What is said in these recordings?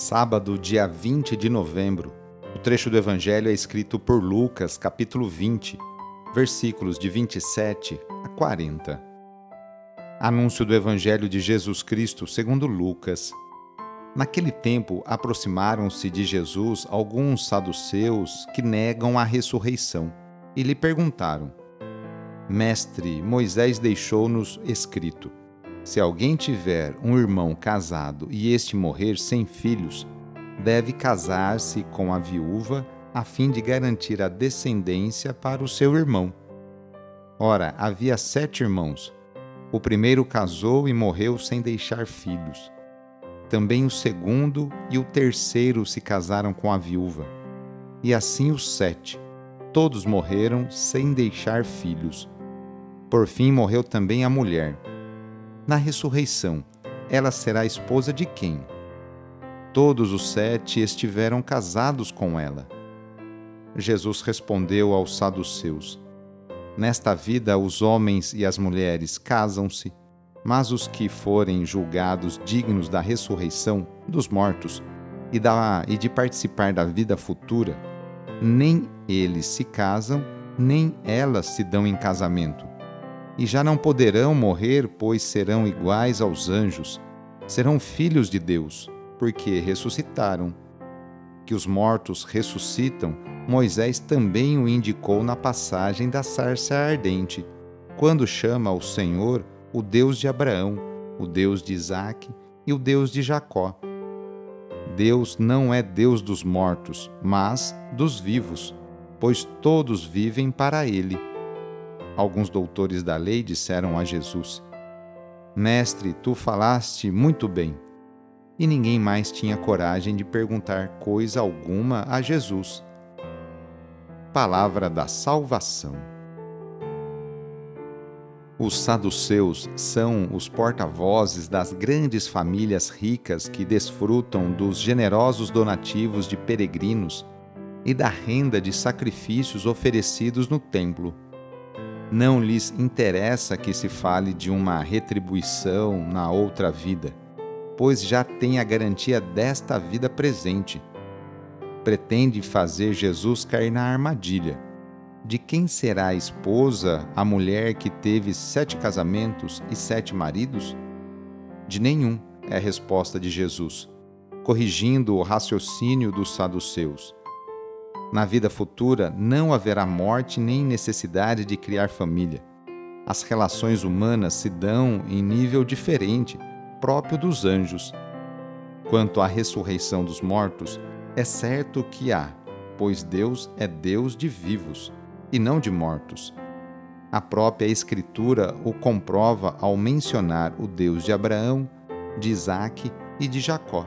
sábado, dia 20 de novembro. O trecho do Evangelho é escrito por Lucas, capítulo 20, versículos de 27 a 40. Anúncio do Evangelho de Jesus Cristo segundo Lucas. Naquele tempo, aproximaram-se de Jesus alguns saduceus que negam a ressurreição e lhe perguntaram: Mestre, Moisés deixou-nos escrito se alguém tiver um irmão casado e este morrer sem filhos, deve casar-se com a viúva a fim de garantir a descendência para o seu irmão. Ora, havia sete irmãos. O primeiro casou e morreu sem deixar filhos. Também o segundo e o terceiro se casaram com a viúva. E assim os sete. Todos morreram sem deixar filhos. Por fim morreu também a mulher na ressurreição, ela será esposa de quem? Todos os sete estiveram casados com ela. Jesus respondeu aos saduceus: Nesta vida os homens e as mulheres casam-se, mas os que forem julgados dignos da ressurreição dos mortos e, da, e de participar da vida futura, nem eles se casam, nem elas se dão em casamento e já não poderão morrer, pois serão iguais aos anjos, serão filhos de Deus, porque ressuscitaram. Que os mortos ressuscitam, Moisés também o indicou na passagem da sarça ardente, quando chama ao Senhor o Deus de Abraão, o Deus de Isaque e o Deus de Jacó. Deus não é Deus dos mortos, mas dos vivos, pois todos vivem para ele alguns doutores da lei disseram a Jesus: Mestre, tu falaste muito bem. E ninguém mais tinha coragem de perguntar coisa alguma a Jesus. Palavra da Salvação. Os saduceus são os porta-vozes das grandes famílias ricas que desfrutam dos generosos donativos de peregrinos e da renda de sacrifícios oferecidos no templo não lhes interessa que se fale de uma retribuição na outra vida, pois já tem a garantia desta vida presente. Pretende fazer Jesus cair na armadilha. De quem será a esposa a mulher que teve sete casamentos e sete maridos? De nenhum, é a resposta de Jesus, corrigindo o raciocínio dos saduceus. Na vida futura não haverá morte nem necessidade de criar família. As relações humanas se dão em nível diferente, próprio dos anjos. Quanto à ressurreição dos mortos, é certo que há, pois Deus é Deus de vivos e não de mortos. A própria Escritura o comprova ao mencionar o Deus de Abraão, de Isaque e de Jacó.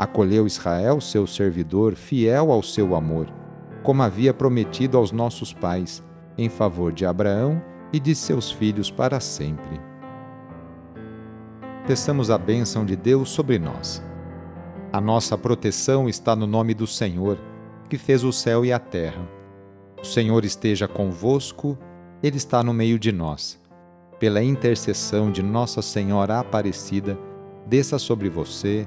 Acolheu Israel, seu servidor, fiel ao seu amor, como havia prometido aos nossos pais, em favor de Abraão e de seus filhos para sempre. Peçamos a bênção de Deus sobre nós. A nossa proteção está no nome do Senhor, que fez o céu e a terra. O Senhor esteja convosco, Ele está no meio de nós pela intercessão de Nossa Senhora Aparecida, desça sobre você,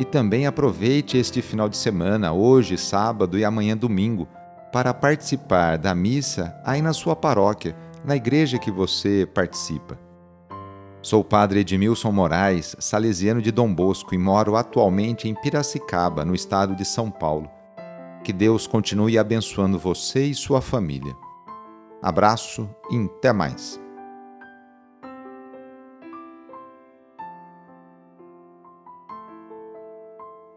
E também aproveite este final de semana, hoje, sábado e amanhã, domingo, para participar da missa aí na sua paróquia, na igreja que você participa. Sou o padre Edmilson Moraes, salesiano de Dom Bosco e moro atualmente em Piracicaba, no estado de São Paulo. Que Deus continue abençoando você e sua família. Abraço e até mais.